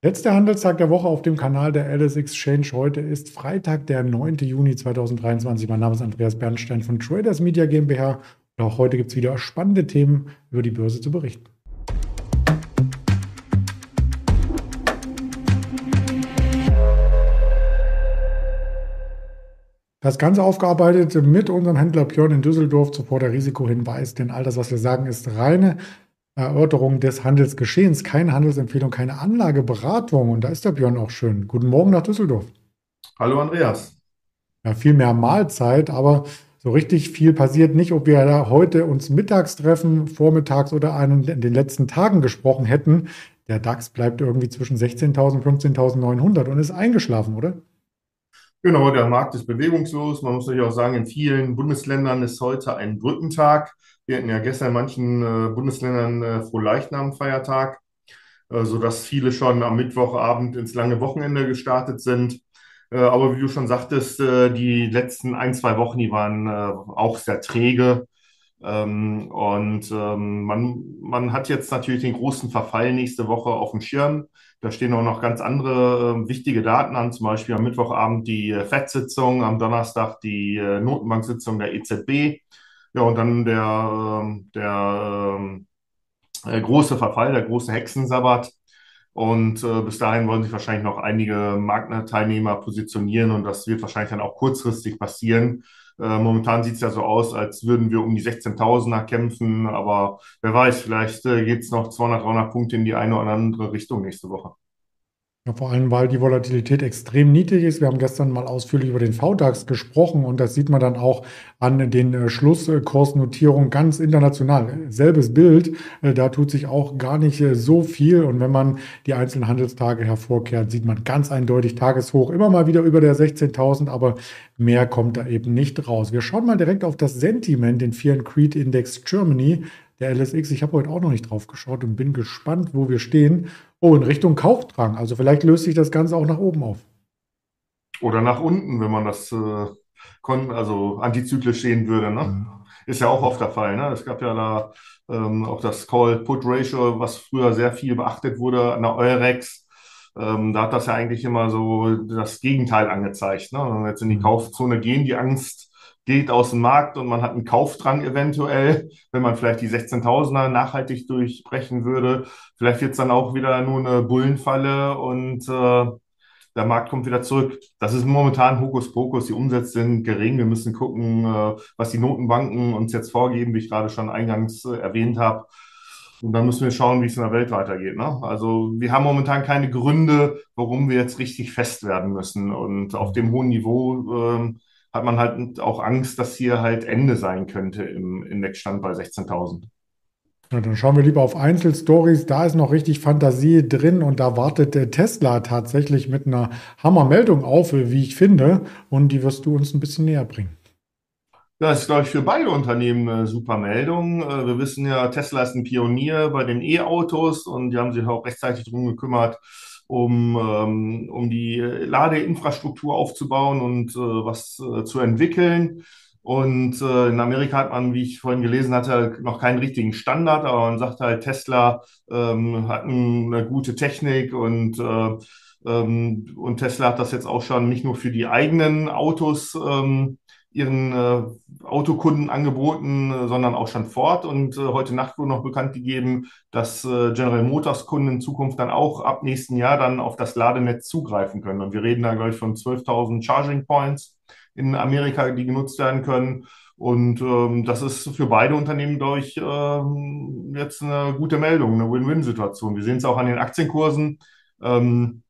Letzter Handelstag der Woche auf dem Kanal der Alice Exchange. Heute ist Freitag, der 9. Juni 2023. Mein Name ist Andreas Bernstein von Traders Media GmbH. Und auch heute gibt es wieder spannende Themen über die Börse zu berichten. Das Ganze aufgearbeitet mit unserem Händler Björn in Düsseldorf zuvor der Risikohinweis, denn all das, was wir sagen, ist reine Erörterung des Handelsgeschehens, keine Handelsempfehlung, keine Anlageberatung. Und da ist der Björn auch schön. Guten Morgen nach Düsseldorf. Hallo Andreas. Ja, viel mehr Mahlzeit, aber so richtig viel passiert nicht. Ob wir da heute uns mittags treffen, vormittags oder einen in den letzten Tagen gesprochen hätten, der DAX bleibt irgendwie zwischen 16.000 und 15.900 und ist eingeschlafen, oder? Genau, der Markt ist bewegungslos. Man muss natürlich auch sagen, in vielen Bundesländern ist heute ein Brückentag. Wir hatten ja gestern in manchen äh, Bundesländern äh, Frohleichnam-Feiertag, äh, sodass viele schon am Mittwochabend ins lange Wochenende gestartet sind. Äh, aber wie du schon sagtest, äh, die letzten ein, zwei Wochen, die waren äh, auch sehr träge. Ähm, und ähm, man, man hat jetzt natürlich den großen Verfall nächste Woche auf dem Schirm. Da stehen auch noch ganz andere äh, wichtige Daten an, zum Beispiel am Mittwochabend die äh, FED-Sitzung, am Donnerstag die äh, Notenbank-Sitzung der EZB. Ja, und dann der, ähm, der, ähm, der große Verfall, der große Hexensabbat. Und äh, bis dahin wollen sich wahrscheinlich noch einige Marktteilnehmer positionieren und das wird wahrscheinlich dann auch kurzfristig passieren. Äh, momentan sieht es ja so aus, als würden wir um die 16.000er kämpfen, aber wer weiß, vielleicht äh, geht es noch 200, 300 Punkte in die eine oder andere Richtung nächste Woche. Ja, vor allem, weil die Volatilität extrem niedrig ist. Wir haben gestern mal ausführlich über den VDAX gesprochen und das sieht man dann auch an den äh, Schlusskursnotierungen ganz international. Selbes Bild, äh, da tut sich auch gar nicht äh, so viel und wenn man die einzelnen Handelstage hervorkehrt, sieht man ganz eindeutig Tageshoch, immer mal wieder über der 16.000, aber mehr kommt da eben nicht raus. Wir schauen mal direkt auf das Sentiment, den Fear and Creed Index Germany der LSX. Ich habe heute auch noch nicht drauf geschaut und bin gespannt, wo wir stehen. Oh, in Richtung Kauchdrang. Also vielleicht löst sich das Ganze auch nach oben auf. Oder nach unten, wenn man das äh, also antizyklisch sehen würde. Ne? Mhm. Ist ja auch oft der Fall. Ne? Es gab ja da ähm, auch das Call-Put-Ratio, was früher sehr viel beachtet wurde an der Eurex. Ähm, da hat das ja eigentlich immer so das Gegenteil angezeigt. Ne? Wenn wir jetzt in die mhm. Kaufzone gehen, die Angst geht aus dem Markt und man hat einen Kaufdrang eventuell, wenn man vielleicht die 16.000er nachhaltig durchbrechen würde. Vielleicht wird es dann auch wieder nur eine Bullenfalle und äh, der Markt kommt wieder zurück. Das ist momentan Hokuspokus. Die Umsätze sind gering. Wir müssen gucken, äh, was die Notenbanken uns jetzt vorgeben, wie ich gerade schon eingangs äh, erwähnt habe. Und dann müssen wir schauen, wie es in der Welt weitergeht. Ne? Also wir haben momentan keine Gründe, warum wir jetzt richtig fest werden müssen. Und auf dem hohen Niveau äh, hat man halt auch Angst, dass hier halt Ende sein könnte im Indexstand bei 16.000. Ja, dann schauen wir lieber auf Einzelstories. Da ist noch richtig Fantasie drin und da wartet der Tesla tatsächlich mit einer Hammermeldung auf, wie ich finde. Und die wirst du uns ein bisschen näher bringen. Das ist, glaube ich, für beide Unternehmen eine super Meldung. Äh, wir wissen ja, Tesla ist ein Pionier bei den E-Autos und die haben sich auch rechtzeitig darum gekümmert, um, ähm, um die Ladeinfrastruktur aufzubauen und äh, was äh, zu entwickeln. Und äh, in Amerika hat man, wie ich vorhin gelesen hatte, noch keinen richtigen Standard, aber man sagt halt, Tesla ähm, hat eine gute Technik und, äh, ähm, und Tesla hat das jetzt auch schon nicht nur für die eigenen Autos ähm, ihren äh, Autokunden angeboten, äh, sondern auch schon fort. Und äh, heute Nacht wurde noch bekannt gegeben, dass äh, General Motors Kunden in Zukunft dann auch ab nächsten Jahr dann auf das Ladenetz zugreifen können. Und wir reden da, glaube ich, von 12.000 Charging Points in Amerika, die genutzt werden können. Und ähm, das ist für beide Unternehmen, glaube ich, ähm, jetzt eine gute Meldung, eine Win-Win-Situation. Wir sehen es auch an den Aktienkursen. Ähm,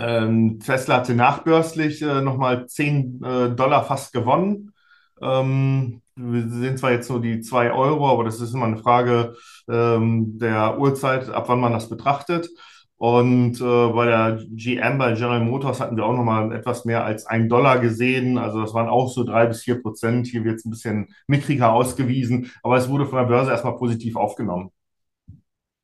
ähm, Tesla hatte nachbörslich äh, nochmal 10 äh, Dollar fast gewonnen. Ähm, wir sehen zwar jetzt nur die 2 Euro, aber das ist immer eine Frage ähm, der Uhrzeit, ab wann man das betrachtet. Und äh, bei der GM, bei General Motors hatten wir auch nochmal etwas mehr als 1 Dollar gesehen. Also das waren auch so drei bis vier Prozent. Hier wird es ein bisschen mickriger ausgewiesen, aber es wurde von der Börse erstmal positiv aufgenommen.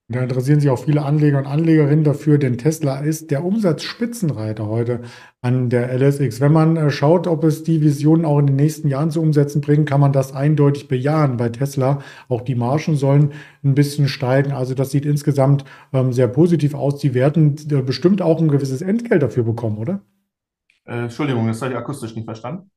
Da interessieren sich auch viele Anleger und Anlegerinnen dafür, denn Tesla ist der Umsatzspitzenreiter heute an der LSX. Wenn man äh, schaut, ob es die Visionen auch in den nächsten Jahren zu umsetzen bringen, kann man das eindeutig bejahen bei Tesla. Auch die Margen sollen ein bisschen steigen. Also das sieht insgesamt ähm, sehr positiv aus. Die werden äh, bestimmt auch ein gewisses Entgelt dafür bekommen, oder? Äh, Entschuldigung, das habe ich akustisch nicht verstanden.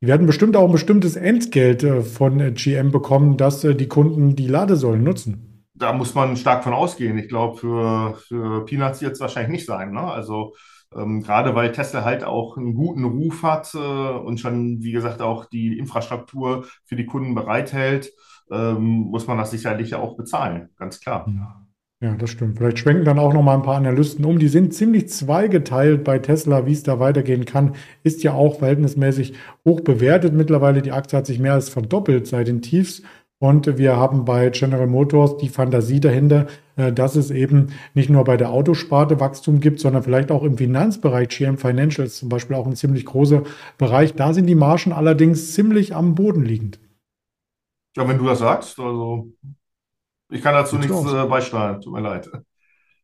Die werden bestimmt auch ein bestimmtes Entgelt äh, von GM bekommen, dass die Kunden die Ladesäulen nutzen da muss man stark von ausgehen. Ich glaube, für, für Peanuts wird es wahrscheinlich nicht sein. Ne? Also ähm, gerade weil Tesla halt auch einen guten Ruf hat äh, und schon, wie gesagt, auch die Infrastruktur für die Kunden bereithält, ähm, muss man das sicherlich auch bezahlen, ganz klar. Ja. Das stimmt. Vielleicht schwenken dann auch noch mal ein paar Analysten um. Die sind ziemlich zweigeteilt bei Tesla, wie es da weitergehen kann. Ist ja auch verhältnismäßig hoch bewertet mittlerweile. Die Aktie hat sich mehr als verdoppelt seit den Tiefs. Und wir haben bei General Motors die Fantasie dahinter, äh, dass es eben nicht nur bei der Autosparte Wachstum gibt, sondern vielleicht auch im Finanzbereich. GM Financials zum Beispiel auch ein ziemlich großer Bereich. Da sind die Margen allerdings ziemlich am Boden liegend. Ja, wenn du das sagst, also ich kann dazu nichts äh, beisteuern, tut mir leid.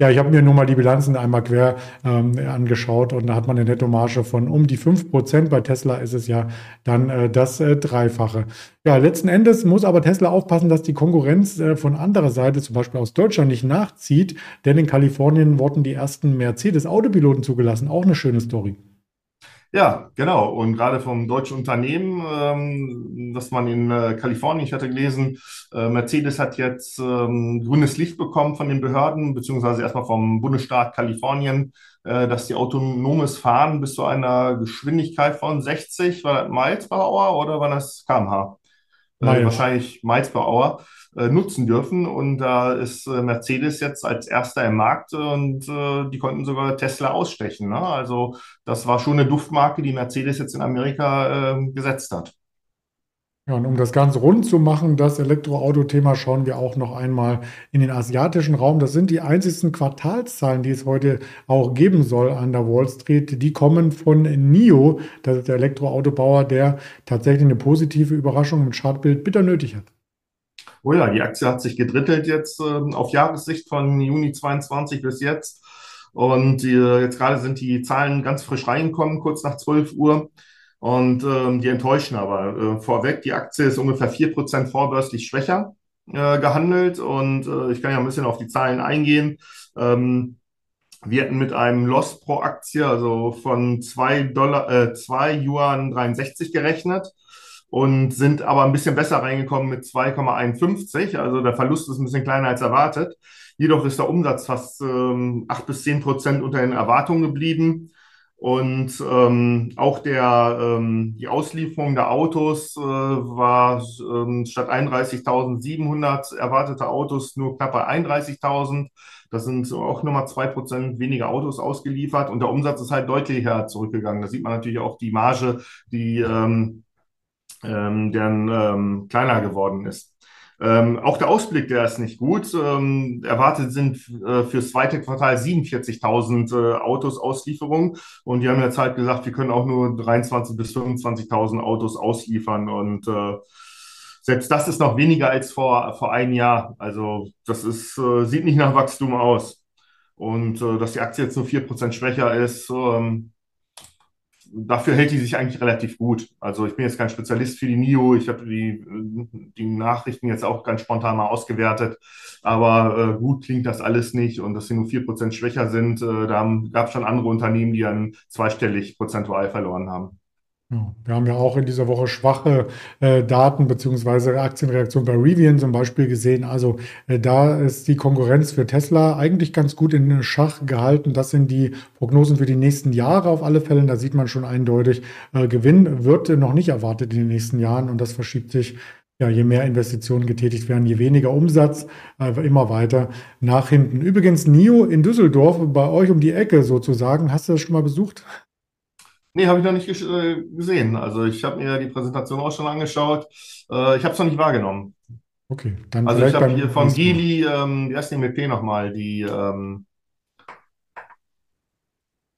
Ja, ich habe mir nur mal die Bilanzen einmal quer ähm, angeschaut und da hat man eine Nettomarge von um die fünf Prozent. Bei Tesla ist es ja dann äh, das äh, Dreifache. Ja, letzten Endes muss aber Tesla aufpassen, dass die Konkurrenz äh, von anderer Seite, zum Beispiel aus Deutschland, nicht nachzieht. Denn in Kalifornien wurden die ersten Mercedes-Autopiloten zugelassen. Auch eine schöne Story. Ja, genau. Und gerade vom deutschen Unternehmen, ähm, dass man in äh, Kalifornien, ich hatte gelesen, äh, Mercedes hat jetzt ähm, grünes Licht bekommen von den Behörden, beziehungsweise erstmal vom Bundesstaat Kalifornien, äh, dass die autonomes Fahren bis zu einer Geschwindigkeit von 60, war das Miles per Hour oder war das kmh? Äh, wahrscheinlich Miles per Hour nutzen dürfen. Und da ist äh, Mercedes jetzt als erster im Markt und äh, die konnten sogar Tesla ausstechen. Ne? Also das war schon eine Duftmarke, die Mercedes jetzt in Amerika äh, gesetzt hat. Ja, und um das Ganze rund zu machen, das Elektroauto-Thema, schauen wir auch noch einmal in den asiatischen Raum. Das sind die einzigsten Quartalszahlen, die es heute auch geben soll an der Wall Street. Die kommen von NIO, das ist der Elektroautobauer, der tatsächlich eine positive Überraschung im Chartbild bitter nötig hat. Oh ja, die Aktie hat sich gedrittelt jetzt äh, auf Jahressicht von Juni 22 bis jetzt. Und äh, jetzt gerade sind die Zahlen ganz frisch reingekommen, kurz nach 12 Uhr. Und ähm, die enttäuschen aber. Äh, vorweg, die Aktie ist ungefähr 4% vorbörslich schwächer äh, gehandelt. Und äh, ich kann ja ein bisschen auf die Zahlen eingehen. Ähm, wir hätten mit einem Loss pro Aktie, also von 2 Dollar, äh, 2 Yuan 63 gerechnet und sind aber ein bisschen besser reingekommen mit 2,51. Also der Verlust ist ein bisschen kleiner als erwartet. Jedoch ist der Umsatz fast ähm, 8 bis 10 Prozent unter den Erwartungen geblieben. Und ähm, auch der, ähm, die Auslieferung der Autos äh, war ähm, statt 31.700 erwartete Autos nur knapp bei 31.000. Das sind auch nochmal zwei Prozent weniger Autos ausgeliefert und der Umsatz ist halt deutlich zurückgegangen. Da sieht man natürlich auch die Marge, die ähm, ähm, deren ähm, kleiner geworden ist. Ähm, auch der Ausblick, der ist nicht gut. Ähm, erwartet sind äh, fürs zweite Quartal 47.000 äh, Autos Auslieferung und die haben jetzt halt gesagt, wir können auch nur 23.000 bis 25.000 Autos ausliefern und äh, selbst das ist noch weniger als vor, vor einem Jahr. Also das ist, äh, sieht nicht nach Wachstum aus. Und äh, dass die Aktie jetzt nur 4% schwächer ist, ähm, dafür hält die sich eigentlich relativ gut. Also ich bin jetzt kein Spezialist für die NIO. Ich habe die, die Nachrichten jetzt auch ganz spontan mal ausgewertet. Aber äh, gut klingt das alles nicht. Und dass sie nur 4% schwächer sind, äh, da gab es schon andere Unternehmen, die dann zweistellig prozentual verloren haben. Ja, wir haben ja auch in dieser Woche schwache äh, Daten beziehungsweise Aktienreaktion bei Rivian zum Beispiel gesehen. Also äh, da ist die Konkurrenz für Tesla eigentlich ganz gut in Schach gehalten. Das sind die Prognosen für die nächsten Jahre auf alle Fälle. Da sieht man schon eindeutig, äh, Gewinn wird noch nicht erwartet in den nächsten Jahren und das verschiebt sich ja, je mehr Investitionen getätigt werden, je weniger Umsatz, äh, immer weiter nach hinten. Übrigens, NIO in Düsseldorf, bei euch um die Ecke sozusagen. Hast du das schon mal besucht? Nee, habe ich noch nicht äh, gesehen. Also ich habe mir die Präsentation auch schon angeschaut. Äh, ich habe es noch nicht wahrgenommen. Okay, dann Also ich habe hier von Gili, ähm, heißt die mit P nochmal, die ähm,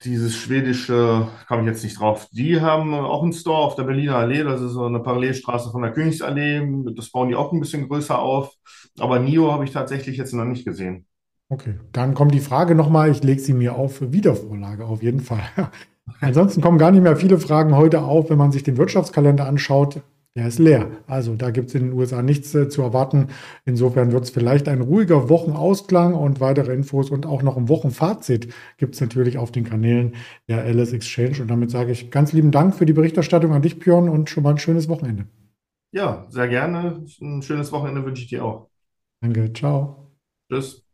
dieses schwedische, kam ich jetzt nicht drauf. Die haben auch einen Store auf der Berliner Allee. Das ist so eine Parallelstraße von der Königsallee. Das bauen die auch ein bisschen größer auf. Aber NIO habe ich tatsächlich jetzt noch nicht gesehen. Okay, dann kommt die Frage nochmal, ich lege sie mir auf Wiedervorlage, auf jeden Fall. Ansonsten kommen gar nicht mehr viele Fragen heute auf, wenn man sich den Wirtschaftskalender anschaut. Der ist leer. Also da gibt es in den USA nichts äh, zu erwarten. Insofern wird es vielleicht ein ruhiger Wochenausklang und weitere Infos und auch noch ein Wochenfazit gibt es natürlich auf den Kanälen der Alice Exchange. Und damit sage ich ganz lieben Dank für die Berichterstattung an dich, Björn, und schon mal ein schönes Wochenende. Ja, sehr gerne. Ein schönes Wochenende wünsche ich dir auch. Danke, ciao. Tschüss.